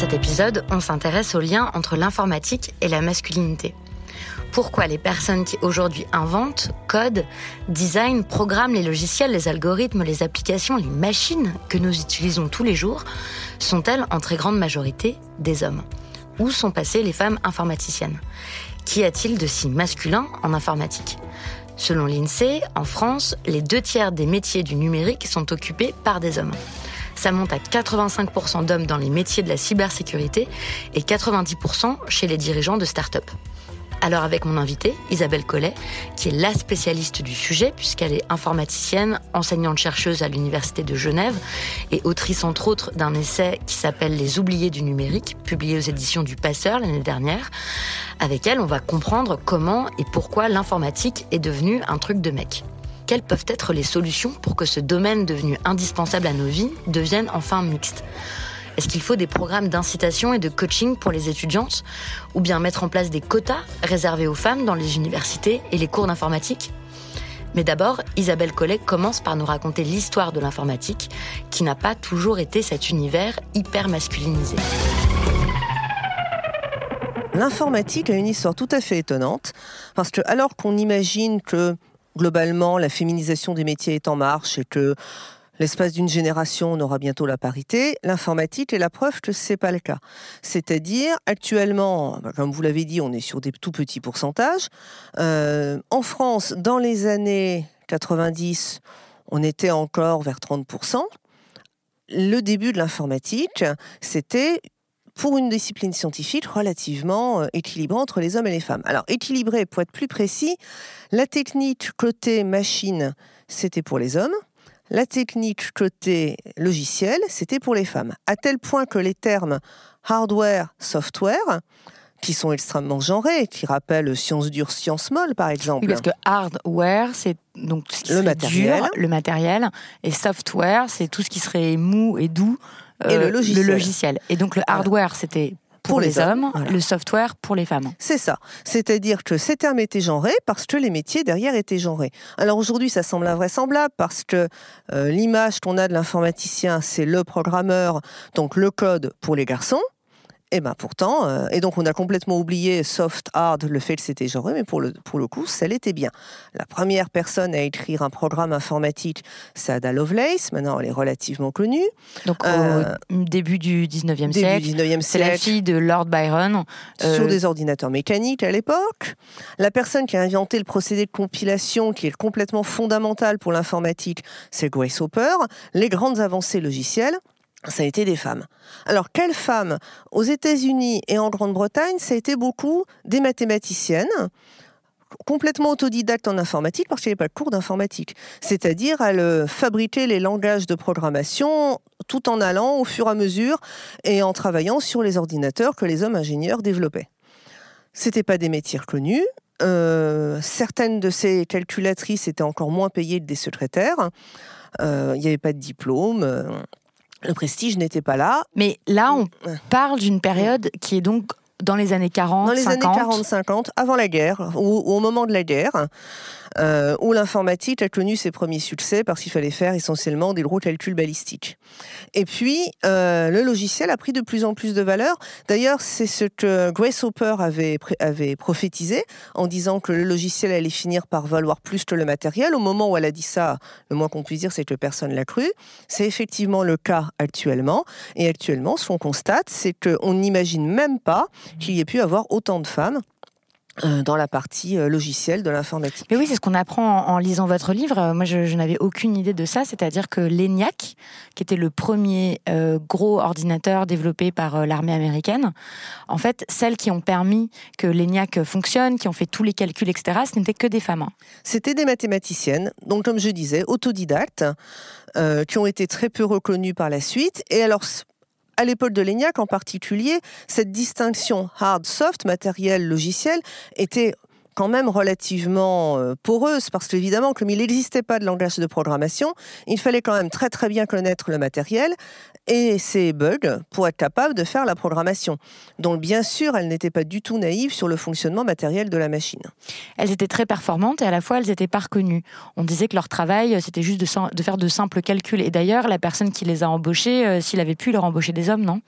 Cet épisode, on s'intéresse au lien entre l'informatique et la masculinité. Pourquoi les personnes qui aujourd'hui inventent, codent, designent, programment les logiciels, les algorithmes, les applications, les machines que nous utilisons tous les jours sont-elles en très grande majorité des hommes? Où sont passées les femmes informaticiennes? Qu'y a-t-il de si masculin en informatique? Selon l'INSEE, en France, les deux tiers des métiers du numérique sont occupés par des hommes ça monte à 85% d'hommes dans les métiers de la cybersécurité et 90% chez les dirigeants de start-up. Alors avec mon invitée, Isabelle Collet, qui est la spécialiste du sujet puisqu'elle est informaticienne, enseignante-chercheuse à l'Université de Genève et autrice entre autres d'un essai qui s'appelle Les oubliés du numérique, publié aux éditions du Passeur l'année dernière. Avec elle, on va comprendre comment et pourquoi l'informatique est devenue un truc de mec quelles peuvent être les solutions pour que ce domaine devenu indispensable à nos vies devienne enfin mixte Est-ce qu'il faut des programmes d'incitation et de coaching pour les étudiantes Ou bien mettre en place des quotas réservés aux femmes dans les universités et les cours d'informatique? Mais d'abord, Isabelle Collet commence par nous raconter l'histoire de l'informatique, qui n'a pas toujours été cet univers hyper masculinisé. L'informatique a une histoire tout à fait étonnante, parce que alors qu'on imagine que globalement, la féminisation des métiers est en marche et que l'espace d'une génération, on aura bientôt la parité. L'informatique est la preuve que ce n'est pas le cas. C'est-à-dire, actuellement, bah, comme vous l'avez dit, on est sur des tout petits pourcentages. Euh, en France, dans les années 90, on était encore vers 30%. Le début de l'informatique, c'était pour une discipline scientifique relativement euh, équilibrée entre les hommes et les femmes. Alors, équilibré, pour être plus précis, la technique côté machine, c'était pour les hommes. La technique côté logiciel, c'était pour les femmes. À tel point que les termes hardware, software, qui sont extrêmement genrés, qui rappellent sciences dures, sciences molles, par exemple. Oui, parce que hardware, c'est donc le matériel. le matériel, et software, c'est tout ce qui serait mou et doux, et le, euh, logiciel. Et donc le hardware, c'était pour, les, hommes, le software pour les femmes. C'est ça. C'est-à-dire que ces termes étaient genrés parce que les métiers derrière étaient genrés. Alors aujourd'hui, ça semble invraisemblable parce que euh, l'image qu'on a de l'informaticien, c'est le programmeur, donc le code pour les garçons. Et eh ben pourtant, euh, et donc on a complètement oublié soft, hard, le fait que c'était genré, mais pour le, pour le coup, ça l'était bien. La première personne à écrire un programme informatique, c'est Ada Lovelace, maintenant elle est relativement connue. Donc au euh, début du 19e siècle. 19e c'est la fille de Lord Byron. Euh, sur des ordinateurs mécaniques à l'époque. La personne qui a inventé le procédé de compilation, qui est complètement fondamental pour l'informatique, c'est Grace Hopper. Les grandes avancées logicielles, ça a été des femmes. Alors, quelles femmes? Aux États-Unis et en Grande-Bretagne, ça a été beaucoup des mathématiciennes, complètement autodidactes en informatique, parce qu'il n'y avait pas de cours d'informatique. C'est-à-dire, elles fabriquaient les langages de programmation tout en allant au fur et à mesure et en travaillant sur les ordinateurs que les hommes ingénieurs développaient. C'était pas des métiers reconnus, certaines de ces calculatrices étaient encore moins payées que des secrétaires. Il n'y avait pas de diplôme. Le prestige n'était pas là. Mais là, on parle d'une période qui est donc dans les années 40, Dans les années 40-50, avant la guerre, ou, au moment de la guerre. Euh, où l'informatique a connu ses premiers succès parce qu'il fallait faire essentiellement des gros calculs balistiques. Et puis, euh, le logiciel a pris de plus en plus de valeur. D'ailleurs, c'est ce que Grace Hopper avait, avait prophétisé en disant que le logiciel allait finir par valoir plus que le matériel. Au moment où elle a dit ça, le moins qu'on puisse dire, c'est que personne l'a cru. C'est effectivement le cas actuellement. Et actuellement, ce qu'on constate, c'est qu'on n'imagine même pas qu'il y ait pu avoir autant de femmes dans la partie euh, logicielle de l'informatique. Mais oui, c'est ce qu'on apprend en, lisant votre livre. Euh, moi, je, n'avais aucune idée de ça. C'est-à-dire que l'ENIAC, qui était le premier gros ordinateur développé par l'armée américaine, en fait, celles qui ont permis que l'ENIAC fonctionne, qui ont fait tous les calculs, etc., ce n'étaient que des femmes. Hein. C'était des mathématiciennes, donc comme je disais, autodidactes, qui ont été très peu reconnues par la suite. Et alors, à l'époque de l'ENIAC en particulier, cette distinction hard-soft, matériel-logiciel, était quand même relativement euh, poreuse parce qu'évidemment, comme il n'existait pas de langage de programmation, il fallait quand même très très bien connaître le matériel et ses bugs pour être capable de faire la programmation. Donc bien sûr, elles n'étaient pas du tout naïves sur le fonctionnement matériel de la machine. Elles étaient très performantes et à la fois elles n'étaient pas reconnues. On disait que leur travail, c'était juste de, faire de simples calculs. Et d'ailleurs, la personne qui les a embauchées, euh, s'il avait pu leur embaucher des hommes, non?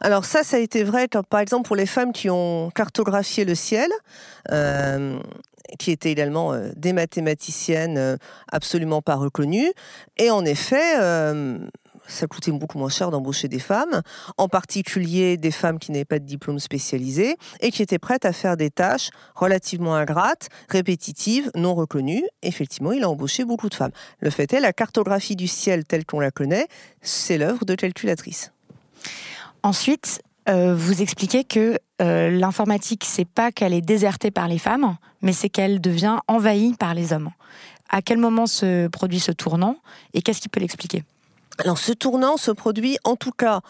Alors ça, ça a été vrai, par exemple, pour les femmes qui ont cartographié le ciel. Euh, qui étaient également euh, des mathématiciennes absolument pas reconnues. Et en effet, ça coûtait beaucoup moins cher d'embaucher des femmes, en particulier des femmes qui n'avaient pas de diplôme spécialisé et qui étaient prêtes à faire des tâches relativement ingrates, répétitives, non reconnues. Effectivement, il a embauché beaucoup de femmes. Le fait est, la cartographie du ciel telle qu'on la connaît, c'est l'œuvre de calculatrices. Ensuite, euh, vous expliquez que euh, l'informatique, c'est pas qu'elle est désertée par les femmes, mais c'est qu'elle devient envahie par les hommes. À quel moment se produit ce tournant et qu'est-ce qui peut l'expliquer? Alors ce tournant se produit en tout cas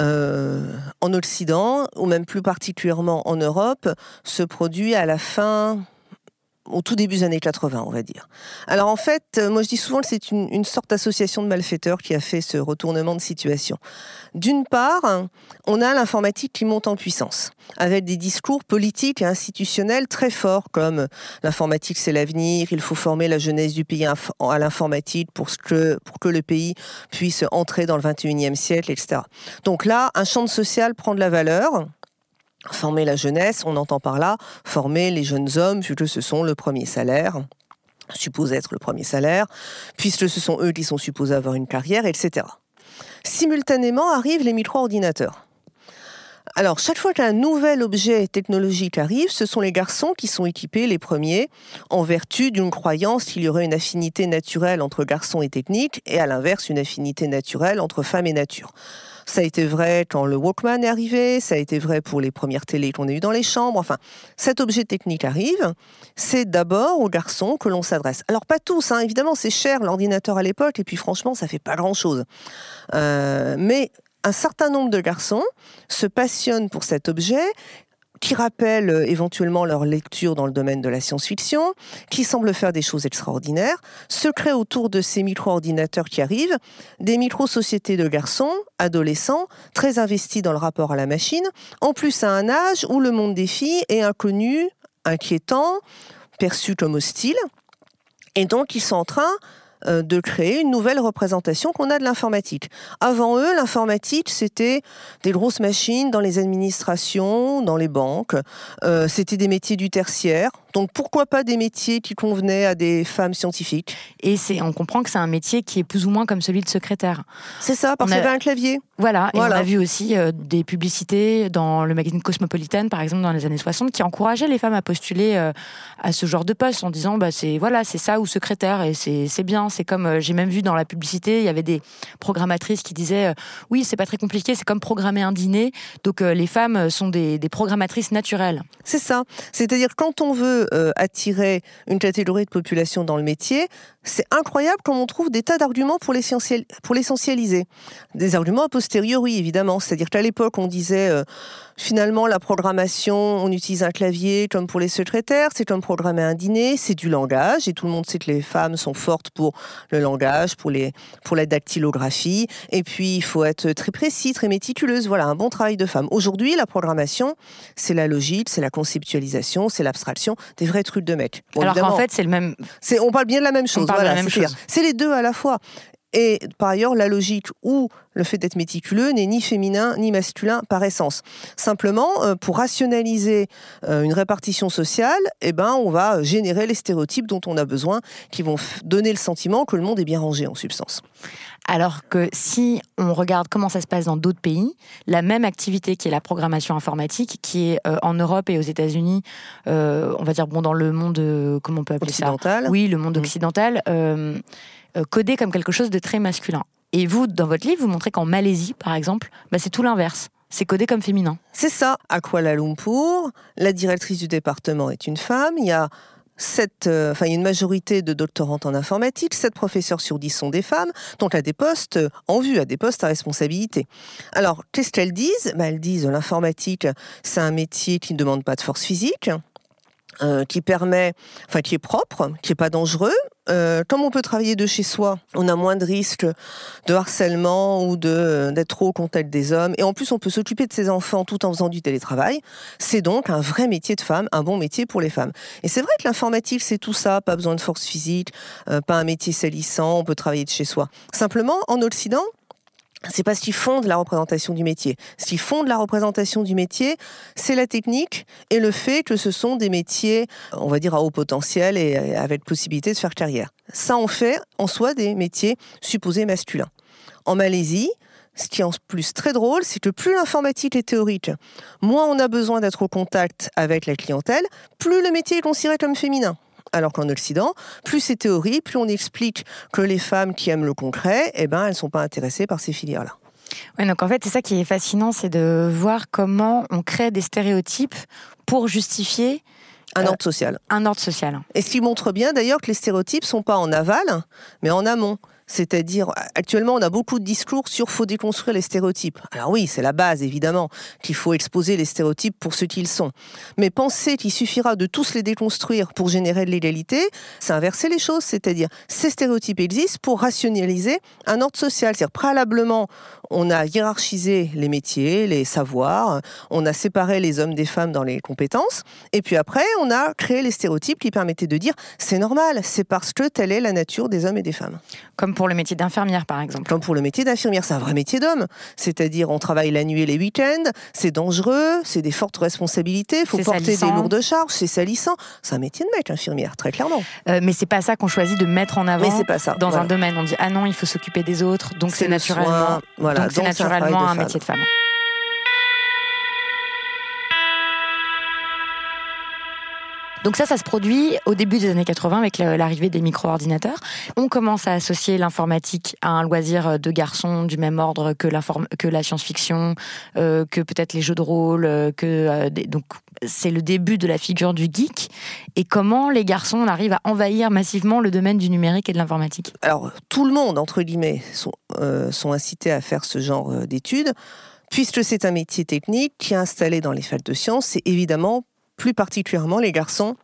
euh, en Occident, ou même plus particulièrement en Europe, se produit à la fin au tout début des années 80, on va dire. Alors en fait, euh, moi je dis souvent que c'est une, sorte d'association de malfaiteurs qui a fait ce retournement de situation. D'une part, on a l'informatique qui monte en puissance, avec des discours politiques et institutionnels très forts, comme l'informatique c'est l'avenir, il faut former la jeunesse du pays à l'informatique pour, que, pour que le pays puisse entrer dans le 21e siècle, etc. Donc là, un champ social prend de la valeur, Former la jeunesse, on entend par là former les jeunes hommes, puisque ce sont le premier salaire, suppose être le premier salaire, puisque ce sont eux qui sont supposés avoir une carrière, etc. Simultanément arrivent les micro-ordinateurs. Alors, chaque fois qu'un nouvel objet technologique arrive, ce sont les garçons qui sont équipés les premiers, en vertu d'une croyance qu'il y aurait une affinité naturelle entre garçons et technique, et à l'inverse, une affinité naturelle entre femmes et nature. Ça a été vrai quand le Walkman est arrivé, ça a été vrai pour les premières télés qu'on a eues dans les chambres. Enfin, cet objet technique arrive, c'est d'abord aux garçons que l'on s'adresse. Alors pas tous, hein, évidemment, c'est cher l'ordinateur à l'époque, et puis franchement, ça fait pas grand-chose. Euh, mais un certain nombre de garçons se passionnent pour cet objet qui rappellent euh, éventuellement leur lecture dans le domaine de la science-fiction, qui semblent faire des choses extraordinaires, se créent autour de ces micro-ordinateurs qui arrivent. Des micro-sociétés de garçons, adolescents, très investis dans le rapport à la machine, en plus à un âge où le monde des filles est inconnu, inquiétant, perçu comme hostile. Et donc, ils sont en train euh, de créer une nouvelle représentation qu'on a de l'informatique. Avant eux, l'informatique, c'était des grosses machines dans les administrations, dans les banques, euh, c'était des métiers du tertiaire, donc pourquoi pas des métiers qui convenaient à des femmes scientifiques? Et c'est, on comprend que c'est un métier qui est plus ou moins comme celui de secrétaire. C'est ça, parce qu'il y avait un clavier. Voilà, et on a vu aussi euh, des publicités dans le magazine Cosmopolitan, par exemple, dans les années 60, qui encourageaient les femmes à postuler euh, à ce genre de poste en disant, bah, c'est voilà, c'est ça ou secrétaire, et c'est bien. C'est comme, euh, j'ai même vu dans la publicité, il y avait des programmatrices qui disaient, oui, c'est pas très compliqué, c'est comme programmer un dîner. Donc les femmes sont des, des programmatrices naturelles. C'est ça. C'est-à-dire quand on veut attirer une catégorie de population dans le métier, c'est incroyable comme on trouve des tas d'arguments pour l'essentialiser. Des arguments a posteriori, évidemment. C'est-à-dire qu'à l'époque, on disait euh, finalement la programmation, on utilise un clavier comme pour les secrétaires, c'est comme programmer un dîner, c'est du langage, et tout le monde sait que les femmes sont fortes pour le langage, pour, les, pour la dactylographie, et puis il faut être très précis, très méticuleuse. Voilà, un bon travail de femme. Aujourd'hui, la programmation, c'est la logique, c'est la conceptualisation, c'est l'abstraction, des vrais trucs de mecs. Alors qu'en fait, c'est le même. On parle bien de la même chose. C'est les deux à la fois. Et par ailleurs, la logique ou le fait d'être méticuleux n'est ni féminin ni masculin par essence. Simplement, euh, pour rationaliser euh, une répartition sociale, eh ben, on va générer les stéréotypes dont on a besoin, qui vont donner le sentiment que le monde est bien rangé en substance. Alors que si on regarde comment ça se passe dans d'autres pays, la même activité qui est la programmation informatique, qui est euh, en Europe et aux États-Unis, on va dire bon dans le monde, comment on peut appeler ça? Oui, le monde mmh. occidental. Euh, codé comme quelque chose de très masculin. Et vous, dans votre livre, vous montrez qu'en Malaisie, par exemple, bah, c'est tout l'inverse. C'est codé comme féminin. C'est ça. À Kuala Lumpur, la directrice du département est une femme. Il y a sept, euh, enfin, il y a une majorité de doctorantes en informatique, sept professeurs sur dix sont des femmes, donc à des postes en vue, à des postes à responsabilité. Alors, qu'est-ce qu'elles disent? Bah, Elles disent l'informatique, c'est un métier qui ne demande pas de force physique. Euh, qui permet, enfin qui est propre, qui est pas dangereux. Euh, comme on peut travailler de chez soi, on a moins de risques de harcèlement ou de d'être trop au contact des hommes. Et en plus, on peut s'occuper de ses enfants tout en faisant du télétravail. C'est donc un vrai métier de femme, un bon métier pour les femmes. Et c'est vrai que l'informatique, c'est tout ça. Pas besoin de force physique, euh, pas un métier salissant. On peut travailler de chez soi. Simplement, en Occident, c'est pas ce qui fonde la représentation du métier. Ce qui fonde la représentation du métier, c'est la technique et le fait que ce sont des métiers, on va dire, à haut potentiel et avec possibilité de faire carrière. Ça en fait en soi des métiers supposés masculins. En Malaisie, ce qui est en plus très drôle, c'est que plus l'informatique est théorique, moins on a besoin d'être au contact avec la clientèle, plus le métier est considéré comme féminin alors qu'en Occident, plus c'est théorie, plus on explique que les femmes qui aiment le concret, eh ben, elles ne sont pas intéressées par ces filières-là. Oui, donc en fait, c'est ça qui est fascinant, c'est de voir comment on crée des stéréotypes pour justifier un ordre social. Un ordre social. Et ce qui montre bien d'ailleurs que les stéréotypes sont pas en aval, mais en amont. C'est-à-dire, actuellement, on a beaucoup de discours sur faut déconstruire les stéréotypes. Alors oui, c'est la base, évidemment, qu'il faut exposer les stéréotypes pour ce qu'ils sont. Mais penser qu'il suffira de tous les déconstruire pour générer de l'égalité, c'est inverser les choses. C'est-à-dire, ces stéréotypes existent pour rationaliser un ordre social. C'est-à-dire, préalablement, on a hiérarchisé les métiers, les savoirs, on a séparé les hommes des femmes dans les compétences, et puis après, on a créé les stéréotypes qui permettaient de dire c'est normal, c'est parce que telle est la nature des hommes et des femmes. Pour le métier d'infirmière, par exemple. Comme pour le métier d'infirmière, c'est un vrai métier d'homme. C'est-à-dire, on travaille la nuit et les week-ends, c'est dangereux, c'est des fortes responsabilités, il faut porter des lourdes charges, c'est salissant. C'est un métier de mec, infirmière, très clairement. Euh, mais c'est pas ça qu'on choisit de mettre en avant pas ça, dans un domaine. On dit, ah non, il faut s'occuper des autres, donc c'est naturellement, voilà, donc naturellement un, métier de femme. Donc ça, ça se produit au début des années 80 avec l'arrivée des micro-ordinateurs. On commence à associer l'informatique à un loisir de garçons du même ordre que, que la science-fiction, euh, que peut-être les jeux de rôle, euh, euh, donc c'est le début de la figure du geek. Et comment les garçons arrivent à envahir massivement le domaine du numérique et de l'informatique? Alors tout le monde entre guillemets sont, sont incités à faire ce genre d'études. Puisque c'est un métier technique qui est installé dans les facs de sciences, c'est évidemment plus particulièrement les garçons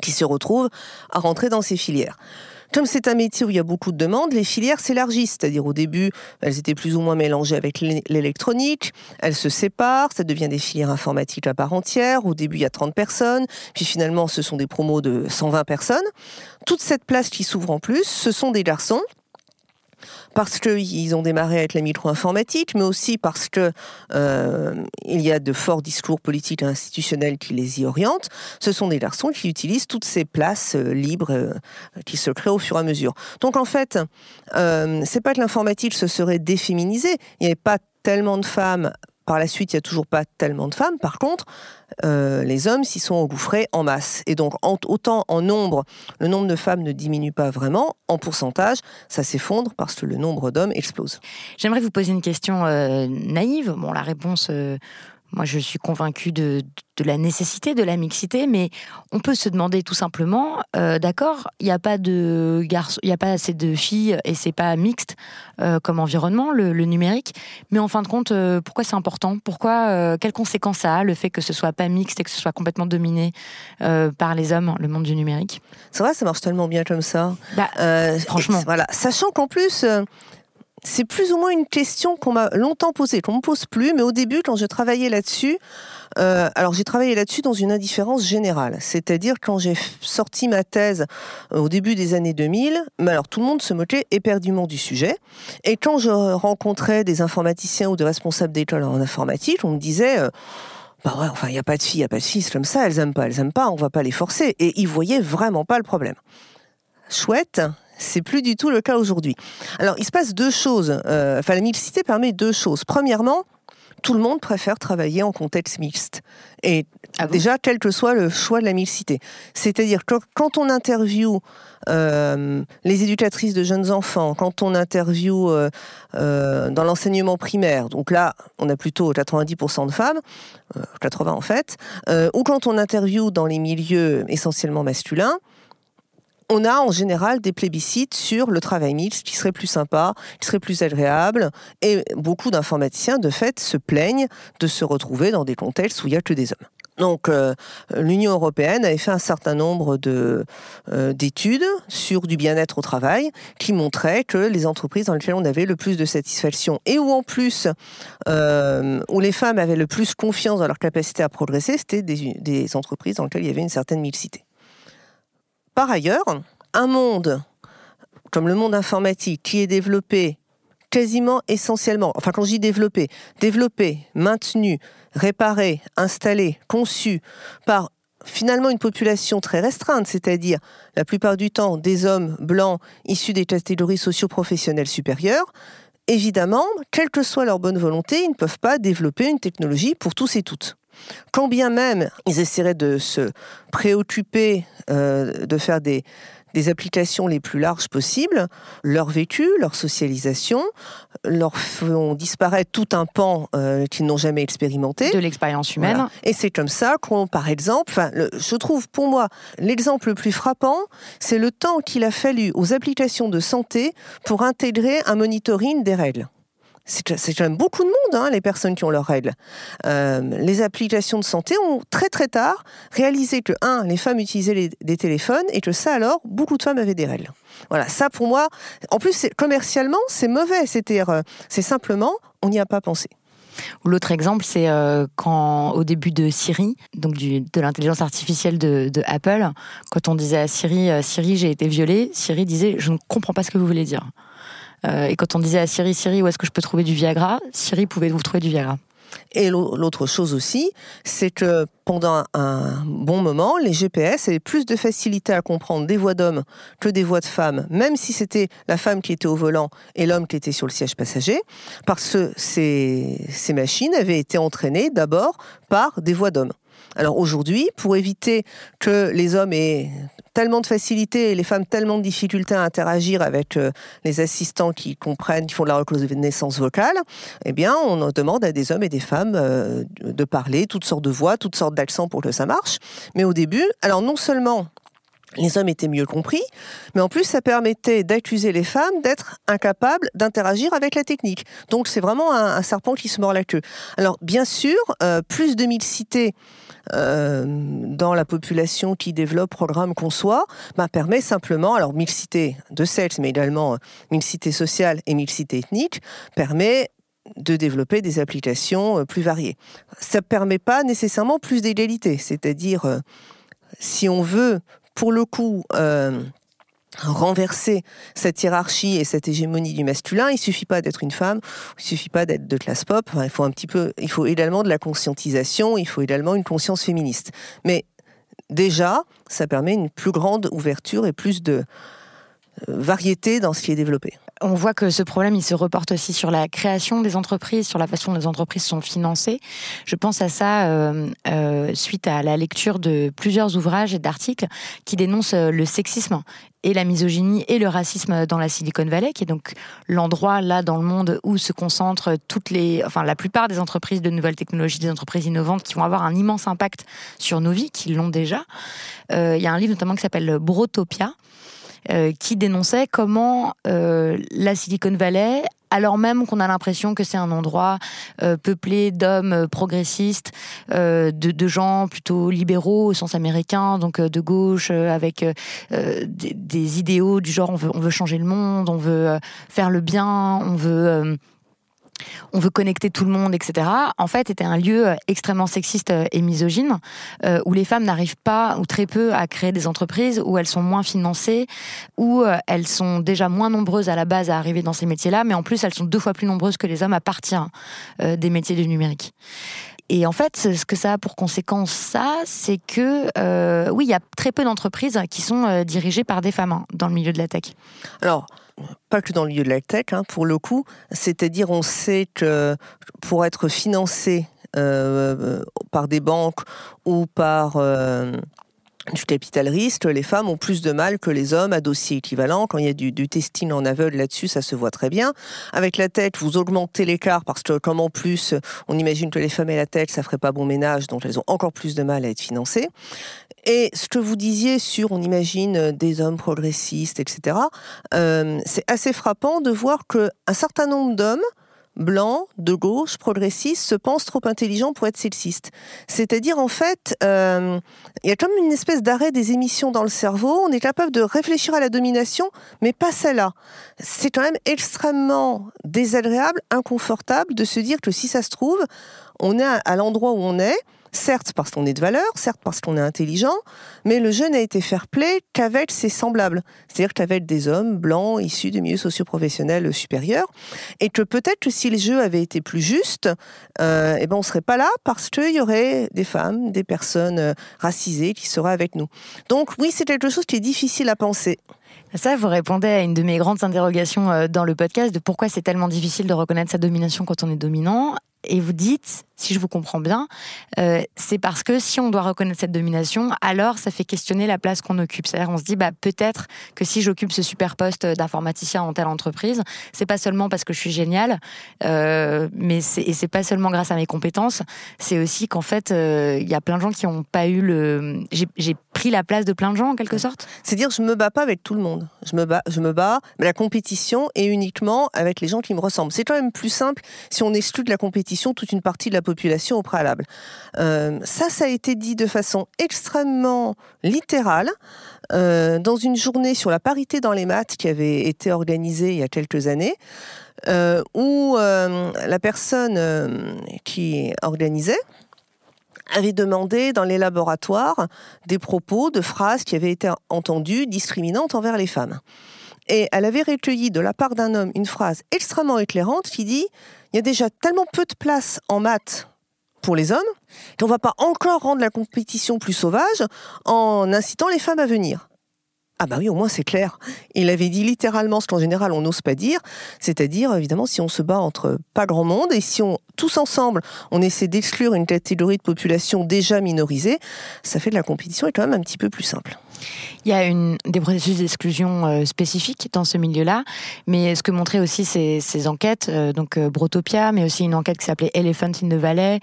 qui se retrouvent à rentrer dans ces filières. Comme c'est un métier où il y a beaucoup de demandes, les filières s'élargissent. C'est-à-dire au début, elles étaient plus ou moins mélangées avec l'électronique, elles se séparent, ça devient des filières informatiques à part entière. Au début, il y a 30 personnes, puis finalement, ce sont des promos de 120 personnes. Toute cette place qui s'ouvre en plus, ce sont des garçons parce qu'ils ont démarré avec la micro-informatique, mais aussi parce que euh, y a de forts discours politiques et institutionnels qui les y orientent. Ce sont des garçons qui utilisent toutes ces places euh, libres euh, qui se créent au fur et à mesure. Donc en fait, c'est pas que l'informatique se serait déféminisée. Il n'y avait pas tellement de femmes par la suite, il n'y a toujours pas tellement de femmes. Par contre, euh, les hommes s'y sont engouffrés en masse. Et donc, autant en nombre, le nombre de femmes ne diminue pas vraiment, en pourcentage, ça s'effondre parce que le nombre d'hommes explose. J'aimerais vous poser une question euh, naïve. Bon, la réponse. Euh, Moi, je suis convaincue de, de la nécessité de la mixité, mais on peut se demander tout simplement, euh, d'accord, il n'y a pas de garçons, il n'y a pas assez de filles et c'est pas mixte euh, comme environnement le, numérique, mais en fin de compte, euh, pourquoi c'est important? Pourquoi Quelles conséquences ça a le fait que ce soit pas mixte et que ce soit complètement dominé par les hommes, le monde du numérique? C'est vrai, ça marche tellement bien comme ça. Bah, franchement, voilà, sachant qu'en plus c'est plus ou moins une question qu'on m'a longtemps posée, qu'on me pose plus, mais au début, quand je travaillais là-dessus, euh, alors j'ai travaillé là-dessus dans une indifférence générale, c'est-à-dire quand j'ai sorti ma thèse euh, au début des années 2000, mais alors tout le monde se moquait éperdument du sujet, et quand je rencontrais des informaticiens ou des responsables d'école en informatique, on me disait euh, bah ouais, enfin, il n'y a pas de filles, il n'y a pas de c'est comme ça, elles aiment pas, elles aiment pas, on va pas les forcer. Et ils voyaient vraiment pas le problème. Chouette, c'est plus du tout le cas aujourd'hui. Alors, il se passe deux choses. Euh, enfin, la mixité permet deux choses. Premièrement, tout le monde préfère travailler en contexte mixte. Et ah déjà, quel que soit le choix de la mixité. C'est-à-dire que quand on interviewe euh, les éducatrices de jeunes enfants, quand on interviewe euh, dans l'enseignement primaire, donc là, on a plutôt 90% de femmes, 80 en fait, ou quand on interviewe dans les milieux essentiellement masculins, on a en général des plébiscites sur le travail mixte qui serait plus sympa, qui serait plus agréable. Et beaucoup d'informaticiens, de fait, se plaignent de se retrouver dans des contextes où il n'y a que des hommes. Donc, euh, l'Union européenne avait fait un certain nombre euh, d'études sur du bien-être au travail qui montraient que les entreprises dans lesquelles on avait le plus de satisfaction et où en plus, euh, où les femmes avaient le plus confiance dans leur capacité à progresser, c'était des, des entreprises dans lesquelles il y avait une certaine mixité. Par ailleurs, un monde comme le monde informatique qui est développé quasiment essentiellement, enfin quand je dis développé, développé, maintenu, réparé, installé, conçu par finalement une population très restreinte, c'est-à-dire la plupart du temps des hommes blancs issus des catégories socio-professionnelles supérieures, évidemment, quelle que soit leur bonne volonté, ils ne peuvent pas développer une technologie pour tous et toutes. Quand bien même ils essaieraient de se préoccuper euh, de faire des, applications les plus larges possibles, leur vécu, leur socialisation, leur font disparaître tout un pan euh, qu'ils n'ont jamais expérimenté. De l'expérience humaine. Et c'est comme ça qu'on, par exemple, je trouve pour moi l'exemple le plus frappant, c'est le temps qu'il a fallu aux applications de santé pour intégrer un monitoring des règles c'est quand même beaucoup de monde, hein, les personnes qui ont leurs règles. Euh, les applications de santé ont très très tard réalisé que, un, les femmes utilisaient des téléphones et que ça alors, beaucoup de femmes avaient des règles. Voilà, ça pour moi, en plus commercialement, c'est mauvais. Euh, c'est simplement, on n'y a pas pensé. L'autre exemple, c'est euh, quand, au début de Siri, donc de l'intelligence artificielle de, Apple, quand on disait à Siri, Siri, j'ai été violée, Siri disait, je ne comprends pas ce que vous voulez dire. Euh, et quand on disait à Siri, Siri, où est-ce que je peux trouver du Viagra Siri pouvait vous trouver du Viagra. Et l'autre chose aussi, c'est que pendant un bon moment, les GPS avaient plus de facilité à comprendre des voix d'hommes que des voix de femmes, même si c'était la femme qui était au volant et l'homme qui était sur le siège passager, parce que ces, ces machines avaient été entraînées d'abord par des voix d'hommes. Alors aujourd'hui, pour éviter que les hommes aient tellement de facilité et les femmes tellement de difficultés à interagir avec euh, les assistants qui comprennent, qui font de la reconnaissance vocale, eh bien, on demande à des hommes et des femmes euh, de parler toutes sortes de voix, toutes sortes d'accents pour que ça marche. Mais au début, alors non seulement les hommes étaient mieux compris, mais en plus ça permettait d'accuser les femmes d'être incapables d'interagir avec la technique. Donc c'est vraiment un, serpent qui se mord la queue. Alors bien sûr, euh, plus de mixité euh, dans la population qui développe, programme, conçoit, bah, permet simplement, alors mixité de sexe, mais également euh, mixité sociale et mixité ethnique, permet de développer des applications plus variées. Ça ne permet pas nécessairement plus d'égalité, c'est-à-dire si on veut pour le coup, euh, renverser cette hiérarchie et cette hégémonie du masculin, il suffit pas d'être une femme, il suffit pas d'être de classe pop, il faut un il faut également de la conscientisation, il faut également une conscience féministe. Mais déjà, ça permet une plus grande ouverture et plus de variété dans ce qui est développé. On voit que ce problème, il se reporte aussi sur la création des entreprises, sur la façon dont les entreprises sont financées. Je pense à ça euh, euh, suite à la lecture de plusieurs ouvrages et d'articles qui dénoncent euh, le sexisme et la misogynie et le racisme dans la Silicon Valley, qui est donc l'endroit là dans le monde où se concentrent toutes les, enfin la plupart des entreprises de nouvelles technologies, des entreprises innovantes qui vont avoir un immense impact sur nos vies, qui l'ont déjà. Il y a un livre notamment qui s'appelle Brotopia, euh, qui dénonçait comment euh, la Silicon Valley alors même qu'on a l'impression que c'est un endroit euh, peuplé d'hommes progressistes, de, gens plutôt libéraux au sens américain, donc de gauche, avec des, idéaux du genre on veut, on veut changer le monde, on veut faire le bien, on veut on veut connecter tout le monde, etc., en fait, était un lieu euh, extrêmement sexiste euh, et misogyne, euh, où les femmes n'arrivent pas, ou très peu, à créer des entreprises, où elles sont moins financées, où elles sont déjà moins nombreuses à la base à arriver dans ces métiers-là, mais en plus, elles sont deux fois plus nombreuses que les hommes à partir des métiers du numérique. Et en fait, ce que ça a pour conséquence, ça, c'est que, oui, il y a très peu d'entreprises qui sont dirigées par des femmes hein, dans le milieu de la tech. Alors, pas que dans le milieu de la tech, hein, pour le coup. C'est-à-dire, on sait que pour être financé euh, par des banques ou par euh, du capital risque, les femmes ont plus de mal que les hommes à dossier équivalent. Quand il y a du, testing en aveugle là-dessus, ça se voit très bien. Avec la tête, vous augmentez l'écart parce que comme en plus, on imagine que les femmes et la tête, ça ferait pas bon ménage, donc elles ont encore plus de mal à être financées. Et ce que vous disiez sur, on imagine, des hommes progressistes, etc., euh, c'est assez frappant de voir qu'un certain nombre d'hommes blancs, de gauche, progressistes, se pensent trop intelligents pour être sexistes. C'est-à-dire, en fait, euh, il y a comme une espèce d'arrêt des émissions dans le cerveau. On est capable de réfléchir à la domination, mais pas celle-là. C'est quand même extrêmement désagréable, inconfortable de se dire que si ça se trouve, on est à l'endroit où on est, certes parce qu'on est de valeur, certes parce qu'on est intelligent, mais le jeu n'a été fair-play qu'avec ses semblables, c'est-à-dire qu'avec des hommes blancs issus de milieux socioprofessionnels supérieurs, et que peut-être que si le jeu avait été plus juste, euh, eh ben on serait pas là parce qu'il y aurait des femmes, des personnes euh, racisées qui seraient avec nous. Donc oui, c'est quelque chose qui est difficile à penser. Ça, vous répondez à une de mes grandes interrogations euh, dans le podcast de pourquoi c'est tellement difficile de reconnaître sa domination quand on est dominant. Et vous dites, si je vous comprends bien, euh, c'est parce que si on doit reconnaître cette domination, alors ça fait questionner la place qu'on occupe. C'est-à-dire, on se dit, bah, peut-être que si j'occupe ce super poste d'informaticien dans telle entreprise, c'est pas seulement parce que je suis génial, euh, mais c'est, et c'est pas seulement grâce à mes compétences, c'est aussi qu'en fait, euh, il y a plein de gens qui n'ont pas eu le. J'ai, j'ai pris la place de plein de gens en quelque sorte. C'est dire, je me bats pas avec tout le monde. Je me bats, je me bats, mais la compétition est uniquement avec les gens qui me ressemblent. C'est quand même plus simple si on exclut de la compétition toute une partie de la population au préalable. Euh, ça, ça a été dit de façon extrêmement littérale euh, dans une journée sur la parité dans les maths qui avait été organisée il y a quelques années. Euh, où la personne qui organisait avait demandé dans les laboratoires des propos de phrases qui avaient été entendues discriminantes envers les femmes. Et elle avait recueilli de la part d'un homme une phrase extrêmement éclairante qui dit il y a déjà tellement peu de place en maths pour les hommes qu'on ne va pas encore rendre la compétition plus sauvage en incitant les femmes à venir. Ah bah oui, au moins c'est clair. Il avait dit littéralement ce qu'en général on n'ose pas dire, c'est-à-dire évidemment si on se bat entre pas grand monde et si on tous ensemble on essaie d'exclure une catégorie de population déjà minorisée, ça fait de la compétition est quand même un petit peu plus simple. Il y a des processus d'exclusion euh, spécifiques dans ce milieu-là, mais ce que montraient aussi ces, enquêtes, euh, donc euh, Brotopia, mais aussi une enquête qui s'appelait Elephant in the Valley,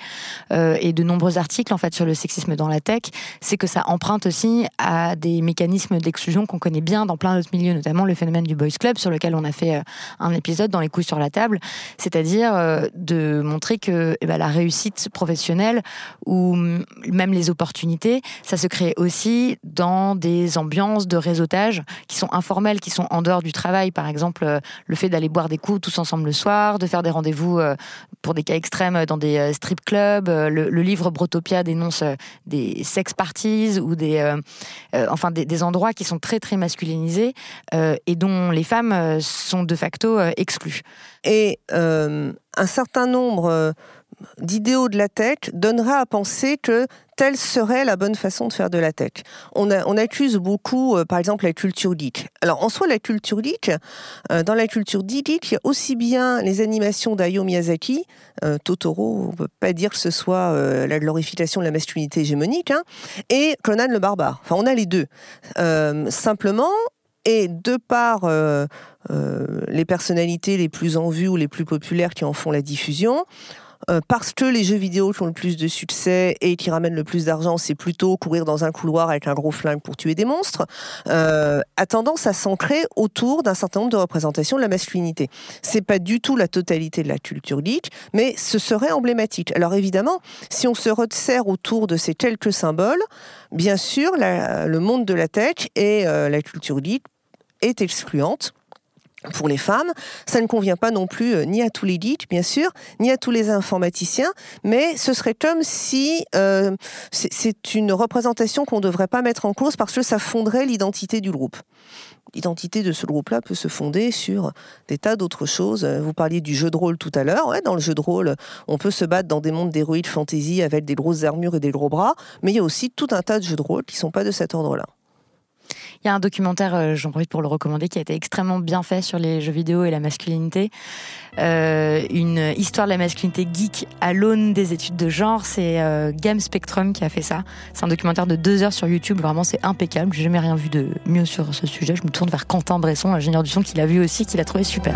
et de nombreux articles en fait sur le sexisme dans la tech, c'est que ça emprunte aussi à des mécanismes d'exclusion qu'on connaît bien dans plein d'autres milieux, notamment le phénomène du boys club sur lequel on a fait un épisode dans les couilles sur la table, c'est-à-dire de montrer que eh ben, la réussite professionnelle ou même les opportunités, ça se crée aussi dans des des ambiances de réseautage qui sont informelles, qui sont en dehors du travail. Par exemple, euh, le fait d'aller boire des coups tous ensemble le soir, de faire des rendez-vous euh, pour des cas extrêmes dans des euh, strip clubs. Le, livre Brotopia dénonce des sex parties ou des, enfin des, endroits qui sont très très masculinisés et dont les femmes sont de facto exclues. Et un un certain nombre d'idéaux de la tech donnerait à penser que telle serait la bonne façon de faire de la tech. On, accuse beaucoup, euh, par exemple, la culture geek. Alors, en soi, la culture geek, euh, dans la culture geek, il y a aussi bien les animations d'Ayo Miyazaki, euh, Totoro, on ne peut pas dire que ce soit la glorification de la masculinité hégémonique, hein, et Conan le barbare. Enfin, on a les deux. simplement, et de par les personnalités les plus en vue ou les plus populaires qui en font la diffusion, euh, parce que les jeux vidéo qui ont le plus de succès et qui ramènent le plus d'argent, c'est plutôt courir dans un couloir avec un gros flingue pour tuer des monstres, euh, a tendance à s'ancrer autour d'un certain nombre de représentations de la masculinité. C'est pas du tout la totalité de la culture geek, mais ce serait emblématique. Alors évidemment, si on se resserre autour de ces quelques symboles, bien sûr, le monde de la tech et euh, la culture geek est excluante pour les femmes. Ça ne convient pas non plus euh, ni à tous les geeks, bien sûr, ni à tous les informaticiens, mais ce serait comme si euh, c'est une représentation qu'on ne devrait pas mettre en cause parce que ça fonderait l'identité du groupe. L'identité de ce groupe-là peut se fonder sur des tas d'autres choses. Vous parliez du jeu de rôle tout à l'heure. Dans le jeu de rôle, on peut se battre dans des mondes d'héroïdes fantasy avec des grosses armures et des gros bras, mais il y a aussi tout un tas de jeux de rôle qui ne sont pas de cet ordre-là. Il y a un documentaire, euh, j'en profite pour le recommander, qui a été extrêmement bien fait sur les jeux vidéo et la masculinité. Euh, une histoire de la masculinité geek à l'aune des études de genre. C'est euh, Game Spectrum qui a fait ça. C'est un documentaire de deux heures sur YouTube. Vraiment, c'est impeccable. J'ai jamais rien vu de mieux sur ce sujet. Je me tourne vers Quentin Bresson, l'ingénieur du son, qui l'a vu aussi, qui l'a trouvé super.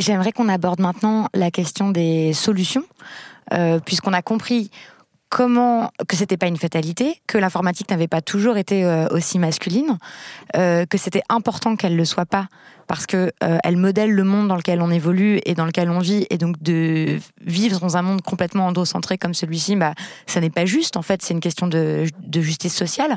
J'aimerais qu'on aborde maintenant la question des solutions euh, puisqu'on a compris comment que c'était pas une fatalité, que l'informatique n'avait pas toujours été euh, aussi masculine, euh, que c'était important qu'elle le soit pas parce que euh, elle modèle le monde dans lequel on évolue et dans lequel on vit et donc de vivre dans un monde complètement endocentré comme celui-ci bah ça n'est pas juste en fait c'est une question de, de, justice sociale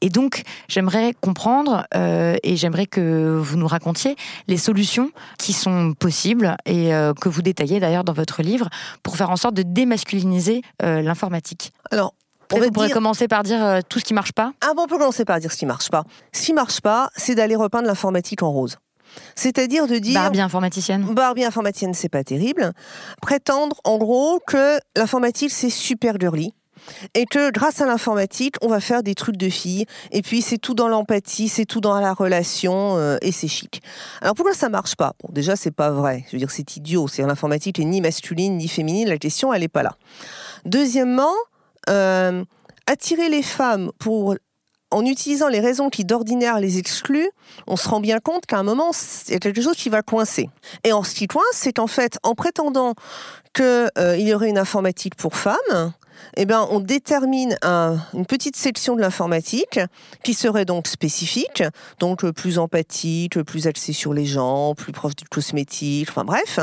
et donc j'aimerais comprendre euh, et j'aimerais que vous nous racontiez les solutions qui sont possibles et euh, que vous détaillez d'ailleurs dans votre livre pour faire en sorte de démasculiniser l'informatique alors on va pourrait commencer par dire tout ce qui marche pas. Ah bon, on peut commencer par dire ce qui marche pas. Ce qui marche pas, c'est d'aller repeindre l'informatique en rose. C'est-à-dire de dire. Barbie informaticienne. Barbie informaticienne, c'est pas terrible. Prétendre, en gros, que l'informatique, c'est super girly. Et que grâce à l'informatique, on va faire des trucs de filles. Et puis c'est tout dans l'empathie, c'est tout dans la relation, euh, et c'est chic. Alors pourquoi ça marche pas? Bon, déjà c'est pas vrai. Je veux dire, c'est idiot. C'est l'informatique est ni masculine ni féminine. La question, elle est pas là. Deuxièmement, euh, attirer les femmes pour en utilisant les raisons qui d'ordinaire les excluent, on se rend bien compte qu'à un moment, il y a quelque chose qui va coincer. Et en ce qui coince, c'est qu'en fait, en prétendant qu'il euh, y aurait une informatique pour femmes, eh ben, on détermine un- une petite section de l'informatique qui serait donc spécifique, donc plus empathique, plus axée sur les gens, plus proche du cosmétique, enfin bref,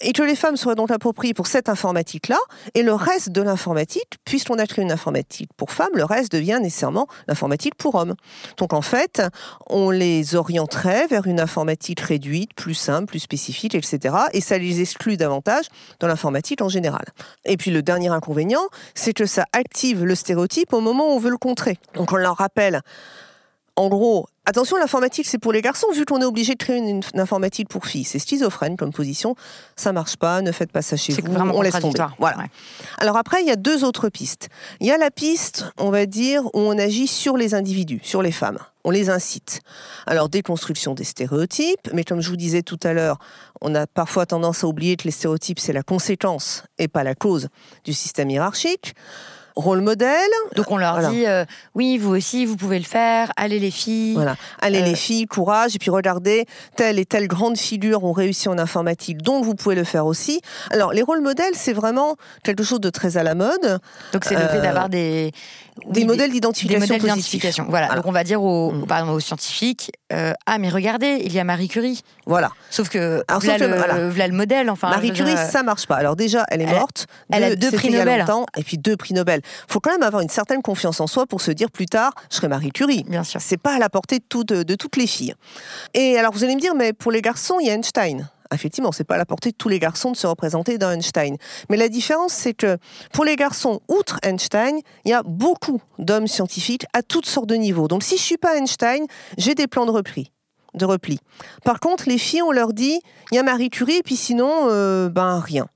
et que les femmes seraient donc appropriées pour cette informatique-là, et le reste de l'informatique, puisqu'on a créé une informatique pour femmes, le reste devient nécessairement l'informatique pour hommes. Donc en fait, on les orienterait vers une informatique réduite, plus simple, plus spécifique, etc. Et ça les exclut davantage dans l'informatique en général. Et puis le dernier inconvénient, c'est que ça active le stéréotype au moment où on veut le contrer. Donc on leur rappelle, en gros, attention, l'informatique c'est pour les garçons, vu qu'on est obligé de créer une, une informatique pour filles. C'est schizophrène comme position, ça marche pas, ne faites pas ça chez vous, on laisse tomber. contradictoire. Voilà. Ouais. Alors après, il y a deux autres pistes. Il y a la piste, on va dire, où on agit sur les individus, sur les femmes. On les incite. Alors, déconstruction des stéréotypes, mais comme je vous disais tout à l'heure, on a parfois tendance à oublier que les stéréotypes, c'est la conséquence et pas la cause du système hiérarchique. Rôle modèle. Donc on leur Voilà. dit euh, oui, vous aussi, vous pouvez le faire. Allez les filles. Voilà. Allez Euh, les filles, courage. Et puis regardez, telle et telle grande figure ont réussi en informatique, donc vous pouvez le faire aussi. Alors les rôles modèles, c'est vraiment quelque chose de très à la mode. Donc c'est le fait Euh, d'avoir des Des oui, modèles des d'identification d'identification. Voilà. Voilà. Donc on va dire aux, Mm. par exemple, aux scientifiques euh, ah mais regardez, il y a Marie Curie. Voilà. Sauf que Alors, voilà, sauf que, le, voilà. voilà le modèle. Enfin, Marie Curie, dire, ça marche pas. Alors déjà, elle est morte. elle a deux prix Nobel. et puis deux prix Nobel. Faut quand même avoir une certaine confiance en soi pour se dire plus tard, je serai Marie Curie. Bien sûr. C'est pas à la portée de, toutes- de toutes les filles. Et alors vous allez me dire, mais pour les garçons, il y a Einstein. Effectivement, c'est pas à la portée de tous les garçons de se représenter dans Einstein. Mais la différence, c'est que pour les garçons, outre Einstein, il y a beaucoup d'hommes scientifiques à toutes sortes de niveaux. Donc si je suis pas Einstein, j'ai des plans de repli. De repli. Par contre, les filles, on leur dit, il y a Marie Curie, et puis sinon, euh, ben rien.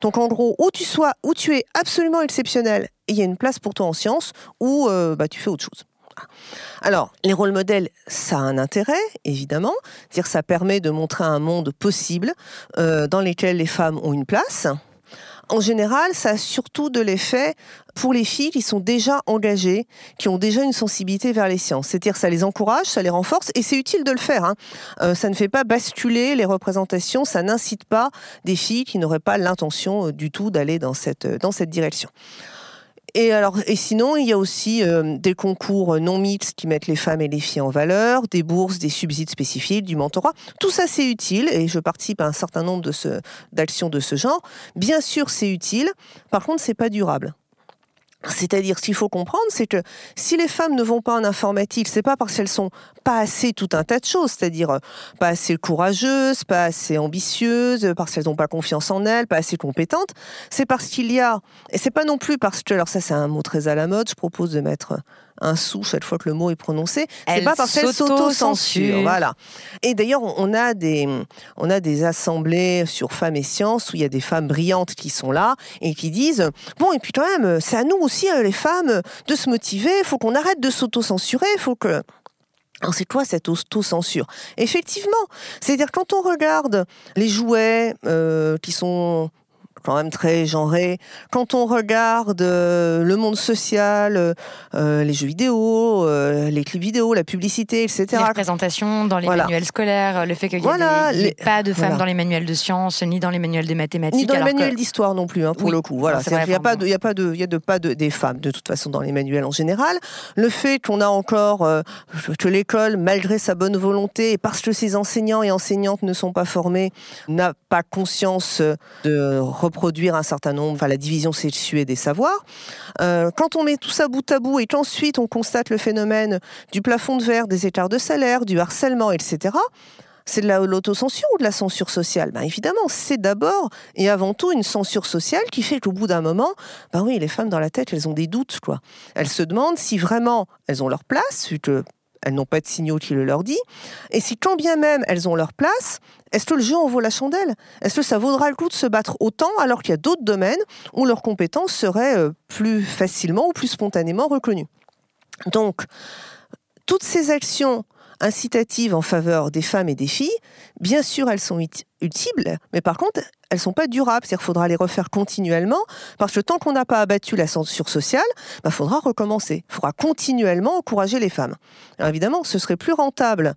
Donc en gros, où tu sois, où tu es absolument exceptionnel, il y a une place pour toi en sciences, ou euh, bah, tu fais autre chose. Alors, les rôles modèles, ça a un intérêt, évidemment. C'est-à-dire ça permet de montrer un monde possible euh, dans lequel les femmes ont une place. En général, ça a surtout de l'effet pour les filles qui sont déjà engagées, qui ont déjà une sensibilité vers les sciences. C'est-à-dire ça les encourage, ça les renforce, et c'est utile de le faire. hein. Euh, ça ne fait pas basculer les représentations, ça n'incite pas des filles qui n'auraient pas l'intention du tout d'aller dans cette, dans cette direction. Et, alors, et sinon, il y a aussi euh, des concours non mixtes qui mettent les femmes et les filles en valeur, des bourses, des subsides spécifiques, du mentorat. Tout ça, c'est utile et je participe à un certain nombre de d'actions de ce genre. Bien sûr, c'est utile. Par contre, c'est pas durable. C'est-à-dire, ce qu'il faut comprendre, c'est que si les femmes ne vont pas en informatique, c'est pas parce qu'elles sont pas assez tout un tas de choses, c'est-à-dire euh, pas assez courageuses, pas assez ambitieuses, euh, parce qu'elles n'ont pas confiance en elles, pas assez compétentes. C'est parce qu'il y a, et c'est pas non plus parce que, alors ça c'est un mot très à la mode, je propose de mettre un sou chaque fois que le mot est prononcé. C'est pas parce qu'elles s'auto-censure. voilà. Et d'ailleurs, on a des, on a des assemblées sur femmes et sciences où il y a des femmes brillantes qui sont là et qui disent bon et puis quand même, c'est à nous aussi euh, les femmes de se motiver. Il faut qu'on arrête de s'auto-censurer. Il faut que alors c'est quoi cette auto-censure? Effectivement, c'est-à-dire quand on regarde les jouets euh, qui sont quand même très genrés, quand on regarde euh, le monde social, euh, les jeux vidéo, euh, les clips vidéo, la publicité, etc. Les représentations dans les Voilà. manuels scolaires, le fait qu'il n'y Voilà, ait, il les- pas de femmes voilà. dans les manuels de sciences, ni dans les manuels de mathématiques. Ni dans les que- manuels d'histoire non plus, hein, pour Oui. le coup. Voilà, qu'il n'y a pas de, il y a pas de, il y a de pas de, des femmes de toute façon dans les manuels en général. Le fait qu'on a encore euh, que l'école, malgré sa bonne volonté, et parce que ses enseignants et enseignantes ne sont pas formés, n'a pas conscience euh, de reproduire un certain nombre, enfin la division sexuée des savoirs. Euh, quand on met tout ça bout à bout et qu'ensuite on constate le phénomène du plafond de verre, des écarts de salaire, du harcèlement, etc. C'est de la- l'autocensure ou de la censure sociale? Ben évidemment, c'est d'abord et avant tout une censure sociale qui fait qu'au bout d'un moment, ben oui, les femmes dans la tête, elles ont des doutes, quoi. Elles se demandent si vraiment elles ont leur place, vu que elles n'ont pas de signaux qui le leur dit, et si quand bien même elles ont leur place, est-ce que le jeu en vaut la chandelle? Est-ce que ça vaudra le coup de se battre autant alors qu'il y a d'autres domaines où leurs compétences seraient euh, plus facilement ou plus spontanément reconnues? Donc, toutes ces actions incitatives en faveur des femmes et des filles, bien sûr, elles sont ut- utiles, mais par contre, elles sont pas durables. C'est-à-dire qu'il faudra les refaire continuellement, parce que tant qu'on n'a pas abattu la censure sociale, il faudra recommencer. Il faudra continuellement encourager les femmes. Alors évidemment, ce serait plus rentable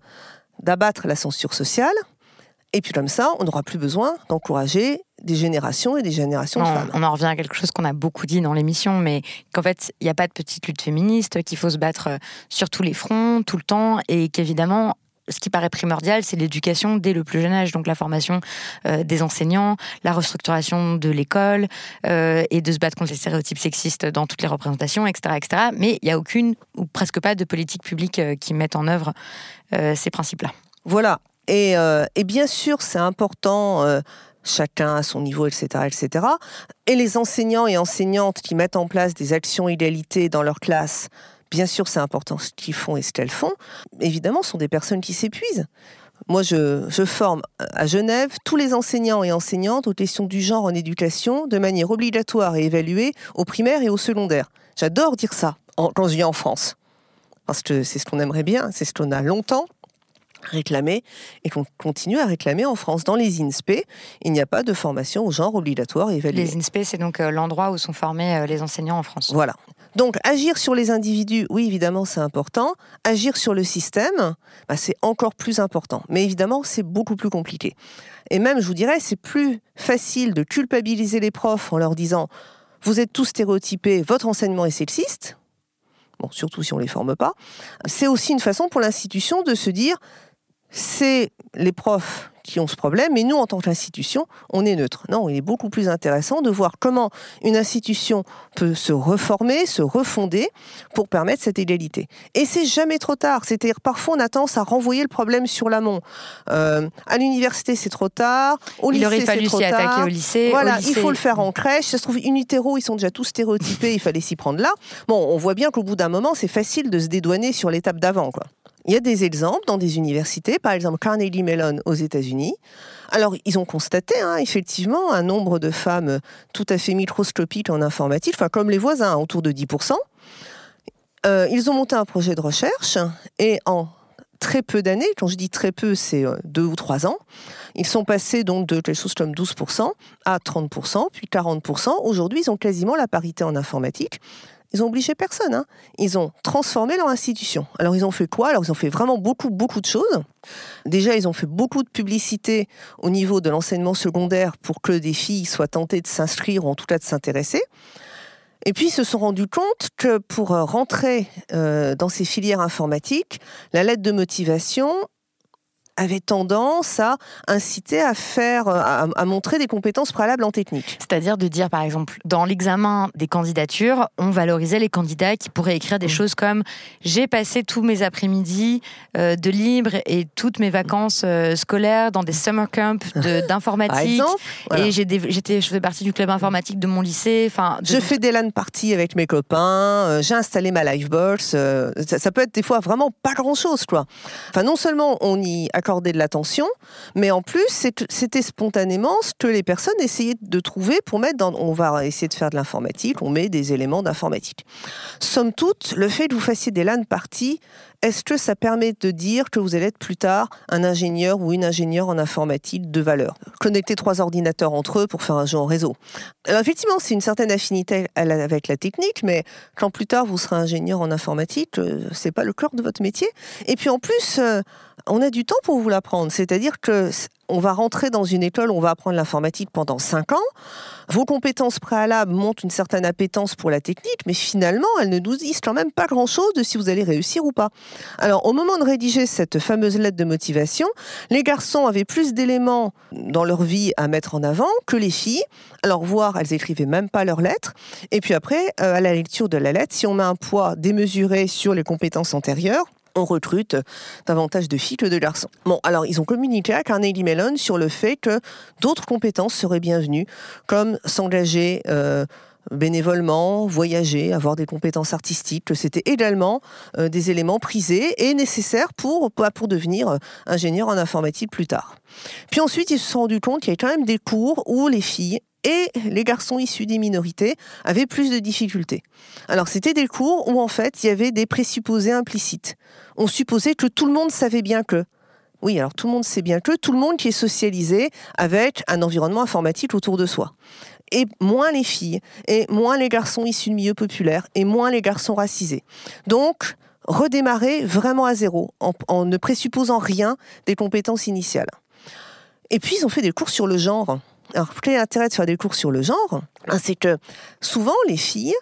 d'abattre la censure sociale Et puis comme ça, on n'aura plus besoin d'encourager des générations et des générations de femmes. On en revient à quelque chose qu'on a beaucoup dit dans l'émission, mais qu'en fait, il n'y a pas de petite lutte féministe, qu'il faut se battre euh, sur tous les fronts, tout le temps, et qu'évidemment, ce qui paraît primordial, c'est l'éducation dès le plus jeune âge, donc la formation euh, des enseignants, la restructuration de l'école, euh, et de se battre contre les stéréotypes sexistes dans toutes les représentations, etc. etc. Mais il n'y a aucune, ou presque pas, de politique publique qui mette en œuvre ces principes-là. Voilà, et, bien sûr, c'est important, chacun à son niveau, etc., etc. Et les enseignants et enseignantes qui mettent en place des actions égalité dans leur classe, bien sûr, c'est important ce qu'ils font et ce qu'elles font. Évidemment, ce sont des personnes qui s'épuisent. Moi, je, forme à Genève tous les enseignants et enseignantes aux questions du genre en éducation de manière obligatoire et évaluée au primaire et au secondaire. J'adore dire ça quand je vis en France. Parce que c'est ce qu'on aimerait bien, c'est ce qu'on a longtemps réclamer et qu'on continue à réclamer en France. Dans les INSPE, il n'y a pas de formation au genre obligatoire et évaluée. Les INSPE, c'est donc euh, l'endroit où sont formés euh, les enseignants en France. Voilà. Donc agir sur les individus, oui, évidemment, c'est important. Agir sur le système, bah, c'est encore plus important. Mais évidemment, c'est beaucoup plus compliqué. Et même, je vous dirais, c'est plus facile de culpabiliser les profs en leur disant vous êtes tous stéréotypés, votre enseignement est sexiste. Bon, surtout si on ne les forme pas. C'est aussi une façon pour l'institution de se dire c'est les profs qui ont ce problème, mais nous, en tant qu'institution, on est neutre. Non, il est beaucoup plus intéressant de voir comment une institution peut se reformer, se refonder pour permettre cette égalité. Et c'est jamais trop tard. C'est-à-dire, parfois, on a tendance à renvoyer le problème sur l'amont. Euh, à l'université, c'est trop tard. Au il lycée, c'est trop tard. au lycée. Voilà, il faut le faire en crèche. Ça se trouve, in utero, ils sont déjà tous stéréotypés, il fallait s'y prendre là. Bon, on voit bien qu'au bout d'un moment, c'est facile de se dédouaner sur l'étape d'avant, quoi. Il y a des exemples dans des universités, par exemple Carnegie Mellon aux États-Unis. Alors, ils ont constaté hein, effectivement un nombre de femmes tout à fait microscopique en informatique, enfin comme les voisins, autour de 10%. Euh, ils ont monté un projet de recherche et en très peu d'années, quand je dis très peu, c'est euh, deux ou trois ans, ils sont passés donc de quelque chose comme 12% à 30%, puis 40%. Aujourd'hui, ils ont quasiment la parité en informatique. Ils ont obligé personne. Hein. Ils ont transformé leur institution. Alors ils ont fait quoi? Alors ils ont fait vraiment beaucoup, beaucoup de choses. Déjà, ils ont fait beaucoup de publicité au niveau de l'enseignement secondaire pour que des filles soient tentées de s'inscrire ou en tout cas de s'intéresser. Et puis, ils se sont rendus compte que pour rentrer euh, dans ces filières informatiques, la lettre de motivation avait tendance à inciter à faire, à, montrer des compétences préalables en technique. C'est-à-dire de dire, par exemple, dans l'examen des candidatures, on valorisait les candidats qui pourraient écrire des mmh. choses comme j'ai passé tous mes après-midi euh, de libre et toutes mes vacances euh, scolaires dans des summer camps d'informatique et j'étais, je fais partie du club informatique de mon lycée. Enfin, je fais des LAN parties avec mes copains, euh, j'ai installé ma Livebox. Ça, ça, peut être des fois vraiment pas grand-chose, quoi. Enfin, non seulement on y accorder de l'attention, mais en plus, c'était spontanément ce que les personnes essayaient de trouver pour mettre dans. On va essayer de faire de l'informatique, on met des éléments d'informatique. Somme toute, le fait que vous fassiez des LAN parties, est-ce que ça permet de dire que vous allez être plus tard un ingénieur ou une ingénieure en informatique de valeur? Connecter trois ordinateurs entre eux pour faire un jeu en réseau. Alors effectivement, c'est une certaine affinité avec la technique, mais quand plus tard vous serez ingénieur en informatique, euh, c'est pas le cœur de votre métier. Et puis en plus, euh, on a du temps pour vous l'apprendre. C'est-à-dire que on va rentrer dans une école, on va apprendre l'informatique pendant 5 ans. Vos compétences préalables montrent une certaine appétence pour la technique, mais finalement, elles ne nous disent quand même pas grand-chose de si vous allez réussir ou pas. Alors, au moment de rédiger cette fameuse lettre de motivation, les garçons avaient plus d'éléments dans leur vie à mettre en avant que les filles. Alors, voir, elles écrivaient même pas leurs lettres. Et puis après, euh, à la lecture de la lettre, si on met un poids démesuré sur les compétences antérieures, on recrute davantage de filles que de garçons. Bon, alors ils ont communiqué à Carnegie Mellon sur le fait que d'autres compétences seraient bienvenues, comme s'engager euh, bénévolement, voyager, avoir des compétences artistiques, que c'était également euh, des éléments prisés et nécessaires pour, pour devenir euh, ingénieur en informatique plus tard. Puis ensuite, ils se sont rendus compte qu'il y avait quand même des cours où les filles et les garçons issus des minorités avaient plus de difficultés. Alors c'était des cours où en fait il y avait des présupposés implicites. On supposait que tout le monde savait bien que. Oui, alors tout le monde sait bien que tout le monde qui est socialisé avec un environnement informatique autour de soi. Et moins les filles, et moins les garçons issus de milieux populaires, et moins les garçons racisés. Donc, redémarrer vraiment à zéro, en ne présupposant rien des compétences initiales. Et puis, ils ont fait des cours sur le genre. Alors, quel est l'intérêt de faire des cours sur le genre C'est que souvent, les filles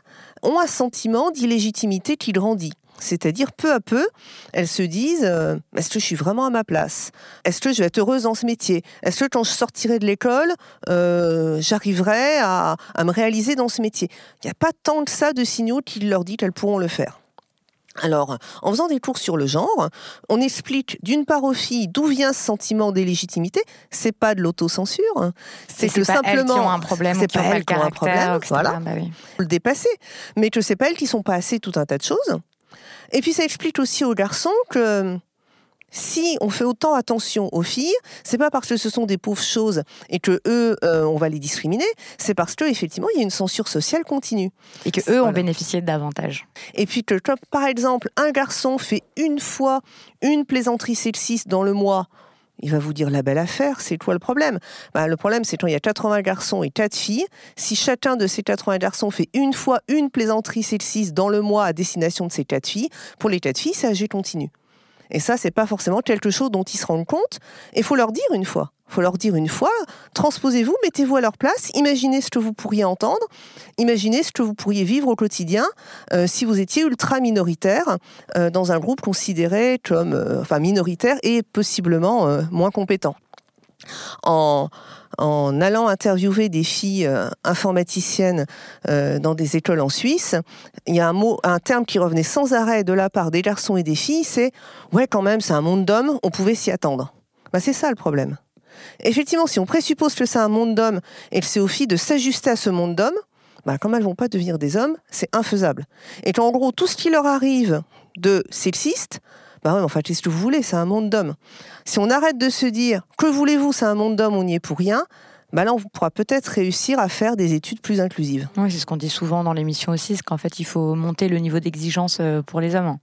ont un sentiment d'illégitimité qui grandit. C'est-à-dire, peu à peu, elles se disent euh, Est-ce que je suis vraiment à ma place? Est-ce que je vais être heureuse dans ce métier? Est-ce que quand je sortirai de l'école, euh, j'arriverai à, me réaliser dans ce métier? Il n'y a pas tant que ça de signaux qui leur disent qu'elles pourront le faire. Alors, en faisant des cours sur le genre, on explique d'une part aux filles d'où vient ce sentiment d'illégitimité. C'est pas de l'autocensure, hein. c'est que simplement elles qui ont un problème, c'est pas elles qui ont un problème, voilà, bah oui. le dépasser. Mais que c'est pas elles qui sont pas assez tout un tas de choses. Et puis ça explique aussi aux garçons que si on fait autant attention aux filles, c'est pas parce que ce sont des pauvres choses et que eux, euh, on va les discriminer, c'est parce que effectivement, il y a une censure sociale continue et que eux ont bénéficié davantage. Et puis que, par exemple, un garçon fait une fois une plaisanterie sexiste dans le mois. Il va vous dire la belle affaire, c'est quoi le problème bah, Le problème, c'est quand il y a 80 garçons et 4 filles. Si chacun de ces 80 garçons fait une fois une plaisanterie sexiste dans le mois à destination de ces 4 filles, pour les 4 filles, c'est âgé continu. Et ça, c'est pas forcément quelque chose dont ils se rendent compte. Et il faut leur dire une fois. Il faut leur dire une fois, transposez-vous, mettez-vous à leur place, imaginez ce que vous pourriez entendre, imaginez ce que vous pourriez vivre au quotidien euh, si vous étiez ultra minoritaire euh, dans un groupe considéré comme euh, enfin minoritaire et possiblement moins compétent. En, en allant interviewer des filles euh, informaticiennes euh, dans des écoles en Suisse, il y a un mot, un terme qui revenait sans arrêt de la part des garçons et des filles, c'est ouais quand même c'est un monde d'hommes, on pouvait s'y attendre. Bah, c'est ça le problème. Effectivement, si on présuppose que c'est un monde d'hommes et que c'est aux filles de s'ajuster à ce monde d'hommes, bah, comme elles vont pas devenir des hommes, c'est infaisable. Et qu'en gros, tout ce qui leur arrive de sexiste, bah ouais, enfin, qu'est-ce que vous voulez C'est un monde d'hommes. Si on arrête de se dire que voulez-vous, c'est un monde d'hommes, on n'y est pour rien. Bah là, on pourra peut-être réussir à faire des études plus inclusives. Oui, c'est ce qu'on dit souvent dans l'émission aussi, c'est qu'en fait, il faut monter le niveau d'exigence euh, pour les hommes.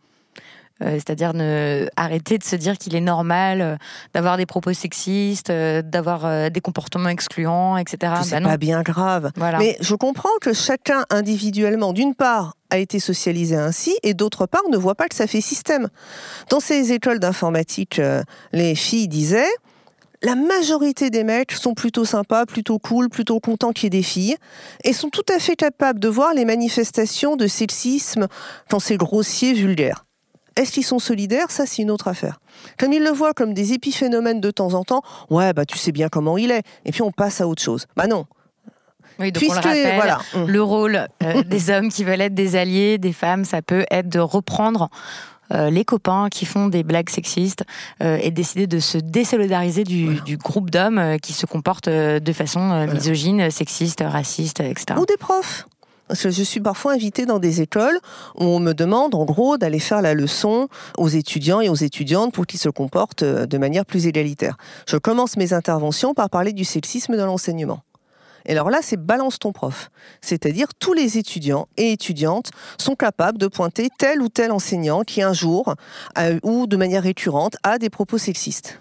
Euh, c'est-à-dire ne arrêter de se dire qu'il est normal euh, d'avoir des propos sexistes, d'avoir des comportements excluants, etc. C'est bah pas bien grave. Mais je comprends que chacun individuellement, d'une part, a été socialisé ainsi, et d'autre part, ne voit pas que ça fait système. Dans ces écoles d'informatique, euh, les filles disaient, la majorité des mecs sont plutôt sympas, plutôt cool, plutôt contents qu'il y ait des filles, et sont tout à fait capables de voir les manifestations de sexisme quand c'est grossier, vulgaire. Est-ce qu'ils sont solidaires? Ça, c'est une autre affaire. Comme ils le voient comme des épiphénomènes de temps en temps, ouais, bah tu sais bien comment il est, et puis on passe à autre chose. Bah non, oui, donc on le rappelle, voilà. le rôle euh, des hommes qui veulent être des alliés, des femmes, ça peut être de reprendre euh, les copains qui font des blagues sexistes euh, et décider de se désolidariser du, du groupe d'hommes qui se comportent de façon misogyne, sexiste, raciste, etc. Ou des profs. Je suis parfois invitée dans des écoles où on me demande, en gros, d'aller faire la leçon aux étudiants et aux étudiantes pour qu'ils se comportent de manière plus égalitaire. Je commence mes interventions par parler du sexisme dans l'enseignement. Et alors là, c'est balance ton prof. C'est-à-dire tous les étudiants et étudiantes sont capables de pointer tel ou tel enseignant qui un jour, ou de manière récurrente, a des propos sexistes.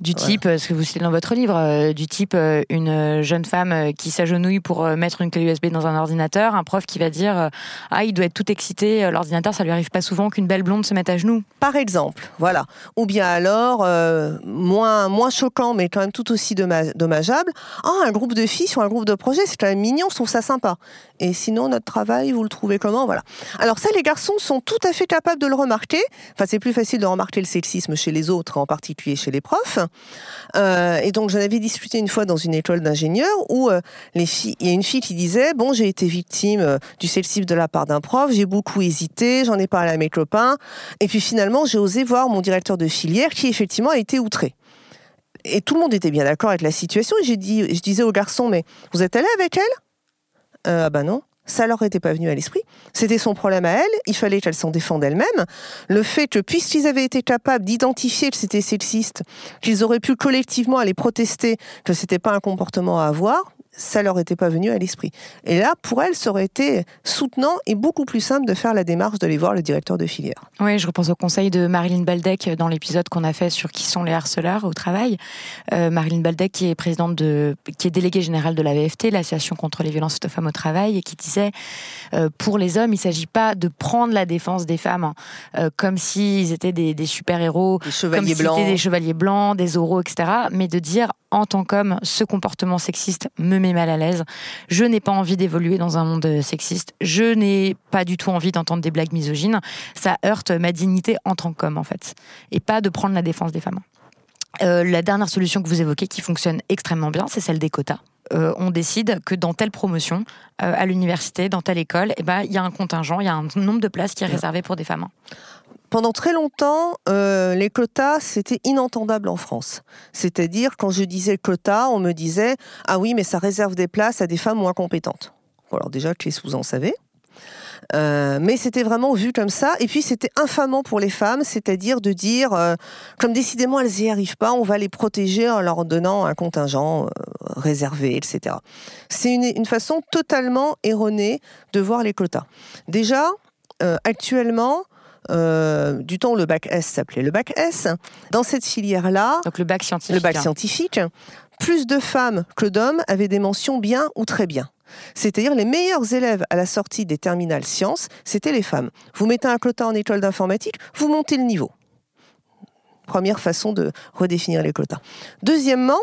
Du type, ce que vous citez dans votre livre, euh, du type euh, une jeune femme euh, qui s'agenouille pour mettre une clé USB dans un ordinateur, un prof qui va dire ah il doit être tout excité, l'ordinateur ça lui arrive pas souvent qu'une belle blonde se mette à genoux. Par exemple, voilà. Ou bien alors moins moins choquant mais quand même tout aussi dommageable. Ah un groupe de filles sur un groupe de projets c'est quand même mignon, je trouve ça sympa. Et sinon notre travail vous le trouvez comment? Voilà. Alors ça les garçons sont tout à fait capables de le remarquer. Enfin c'est plus facile de remarquer le sexisme chez les autres, en particulier chez les profs. Euh, et donc, j'en avais discuté une fois dans une école d'ingénieurs où euh, il y a une fille qui disait bon, j'ai été victime euh, du sexisme de la part d'un prof, j'ai beaucoup hésité, j'en ai parlé à mes copains, et puis finalement, j'ai osé voir mon directeur de filière qui effectivement a été outré. Et tout le monde était bien d'accord avec la situation. Et j'ai dit, je disais au garçon, mais vous êtes allé avec elle? Ah bah non ça leur était pas venu à l'esprit. C'était son problème à elle, il fallait qu'elle s'en défende elle-même. Le fait que, puisqu'ils avaient été capables d'identifier que c'était sexiste, qu'ils auraient pu collectivement aller protester que c'était pas un comportement à avoir, ça leur était pas venu à l'esprit. Et là, pour elles, ça aurait été soutenant et beaucoup plus simple de faire la démarche d'aller voir le directeur de filière. Oui, je repense au conseil de Marilyn Baldec dans l'épisode qu'on a fait sur qui sont les harceleurs au travail. Euh, Marilyn Baldec, qui est présidente de, qui est déléguée générale de la VFT, l'association contre les violences de femmes au travail, et qui disait euh, pour les hommes, il ne s'agit pas de prendre la défense des femmes hein, euh, comme s'ils étaient des, des super héros, des chevaliers comme blancs, des chevaliers blancs, des oraux, etc. Mais de dire en tant qu'homme, ce comportement sexiste me met mal à l'aise. Je n'ai pas envie d'évoluer dans un monde sexiste. Je n'ai pas du tout envie d'entendre des blagues misogynes. Ça heurte ma dignité en tant qu'homme, en fait. Et pas de prendre la défense des femmes. Euh, la dernière solution que vous évoquez qui fonctionne extrêmement bien, c'est celle des quotas. Euh, on décide que dans telle promotion, euh, à l'université, dans telle école, eh ben, il y a un contingent, il y a un nombre de places qui est réservé pour des femmes pendant très longtemps, euh, les quotas, c'était inentendable en France. C'est-à-dire, quand je disais quota, on me disait Ah oui, mais ça réserve des places à des femmes moins compétentes. alors, déjà, que vous en savez? Euh, mais c'était vraiment vu comme ça. Et puis c'était infamant pour les femmes, c'est-à-dire de dire, euh, comme décidément elles n'y arrivent pas, on va les protéger en leur donnant un contingent réservé, etc. C'est une, façon totalement erronée de voir les quotas. Déjà, actuellement, euh, du temps où le bac S s'appelait le bac S. Dans cette filière-là, donc le bac scientifique, le bac scientifique, plus de femmes que d'hommes avaient des mentions bien ou très bien. C'est-à-dire les meilleurs élèves à la sortie des terminales sciences, c'était les femmes. Vous mettez un quota en école d'informatique, vous montez le niveau. Première façon de redéfinir les quotas. Deuxièmement,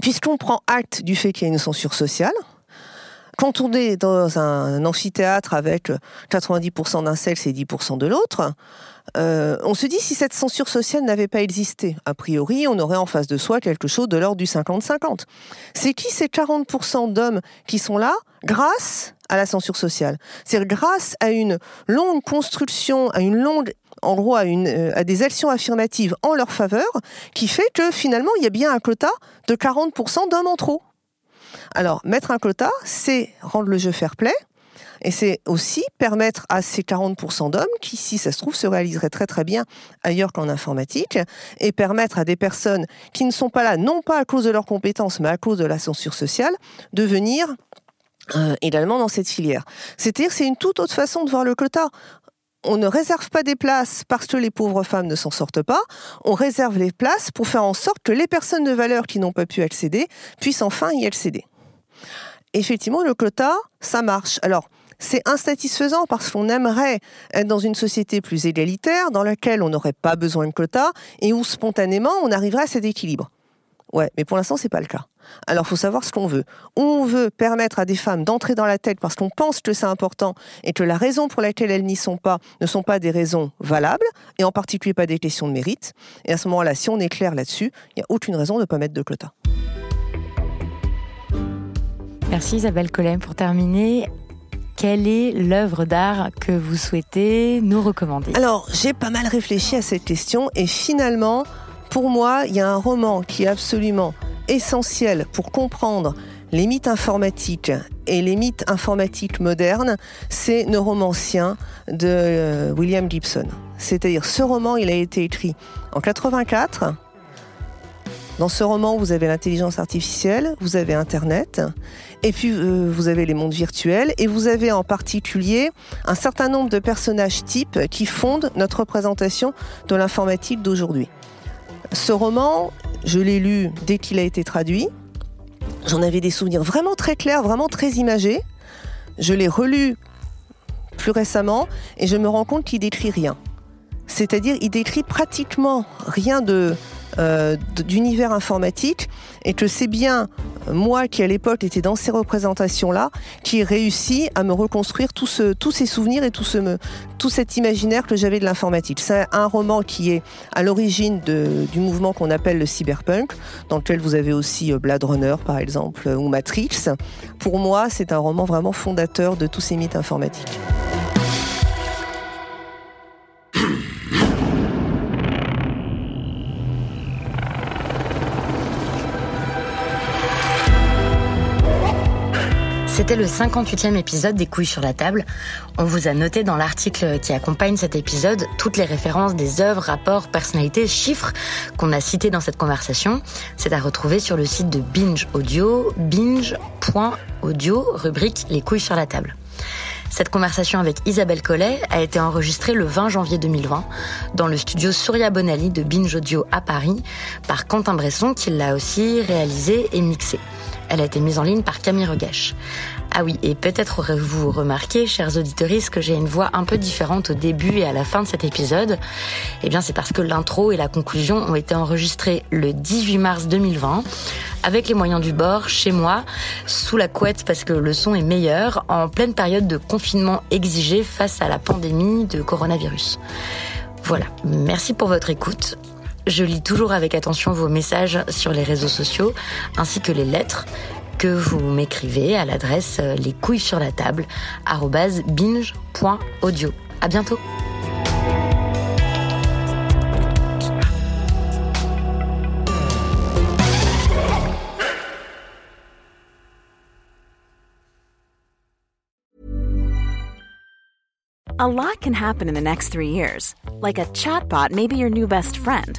puisqu'on prend acte du fait qu'il y a une censure sociale, quand on est dans un amphithéâtre avec 90% d'un sexe et 10% de l'autre, euh, on se dit si cette censure sociale n'avait pas existé, a priori, on aurait en face de soi quelque chose de l'ordre du 50-50. C'est qui ces 40% d'hommes qui sont là grâce à la censure sociale? C'est grâce à une longue construction, à une longue en gros à, une, euh, à des actions affirmatives en leur faveur, qui fait que finalement il y a bien un quota de 40% d'hommes en trop. Alors, mettre un quota, c'est rendre le jeu fair play. Et c'est aussi permettre à ces 40% d'hommes, qui, si ça se trouve, se réaliseraient très très bien ailleurs qu'en informatique, et permettre à des personnes qui ne sont pas là, non pas à cause de leurs compétences, mais à cause de la censure sociale, de venir euh, également dans cette filière. C'est-à-dire c'est une toute autre façon de voir le quota on ne réserve pas des places parce que les pauvres femmes ne s'en sortent pas, on réserve les places pour faire en sorte que les personnes de valeur qui n'ont pas pu accéder puissent enfin y accéder effectivement, le quota, ça marche. Alors, c'est insatisfaisant parce qu'on aimerait être dans une société plus égalitaire, dans laquelle on n'aurait pas besoin de quotas et où spontanément on arriverait à cet équilibre. Ouais, mais pour l'instant, c'est pas le cas. Alors, il faut savoir ce qu'on veut. On veut permettre à des femmes d'entrer dans la tête parce qu'on pense que c'est important et que la raison pour laquelle elles n'y sont pas ne sont pas des raisons valables, et en particulier pas des questions de mérite. Et à ce moment-là, si on est clair là-dessus, il n'y a aucune raison de ne pas mettre de quotas. Merci Isabelle Collem. Pour terminer, quelle est l'œuvre d'art que vous souhaitez nous recommander? Alors, j'ai pas mal réfléchi à cette question et finalement, pour moi, il y a un roman qui est absolument essentiel pour comprendre les mythes informatiques et les mythes informatiques modernes, c'est Neuromancien de euh, William Gibson. C'est-à-dire, ce roman, il a été écrit en 84 dans ce roman, vous avez l'intelligence artificielle, vous avez Internet, et puis euh, vous avez les mondes virtuels, et vous avez en particulier un certain nombre de personnages types qui fondent notre représentation de l'informatique d'aujourd'hui. Ce roman, je l'ai lu dès qu'il a été traduit. J'en avais des souvenirs vraiment très clairs, vraiment très imagés. Je l'ai relu plus récemment et je me rends compte qu'il décrit rien. C'est-à-dire, il décrit pratiquement rien de, euh, d'univers informatique et que c'est bien moi qui à l'époque était dans ces représentations-là qui ai réussi à me reconstruire tous ces souvenirs et tout, tout cet imaginaire que j'avais de l'informatique. C'est un roman qui est à l'origine du mouvement qu'on appelle le cyberpunk, dans lequel vous avez aussi euh, Blade Runner par exemple ou Matrix. Pour moi, c'est un roman vraiment fondateur de tous ces mythes informatiques. C'était le 58e épisode des couilles sur la table. On vous a noté dans l'article qui accompagne cet épisode toutes les références des œuvres, rapports, personnalités, chiffres qu'on a cités dans cette conversation. C'est à retrouver sur le site de Binge Audio, binge.audio, rubrique Les couilles sur la table. Cette conversation avec Isabelle Collet a été enregistrée le 20 janvier 2020 dans le studio Surya Bonali de Binge Audio à Paris par Quentin Bresson qui l'a aussi réalisé et mixé. Elle a été mise en ligne par Camille Regache. Ah oui, et peut-être aurez-vous remarqué, chers auditeurs, que j'ai une voix un peu différente au début et à la fin de cet épisode. Eh bien, c'est parce que l'intro et la conclusion ont été enregistrés le 18 mars 2020, avec les moyens du bord, chez moi, sous la couette parce que le son est meilleur, en pleine période de confinement exigé face à la pandémie de coronavirus. Voilà, merci pour votre écoute. Je lis toujours avec attention vos messages sur les réseaux sociaux, ainsi que les lettres que vous m'écrivez à l'adresse euh, les couilles sur la table binge.audio. À bientôt. A lot can happen in the next three years. Like a chatbot your new best friend.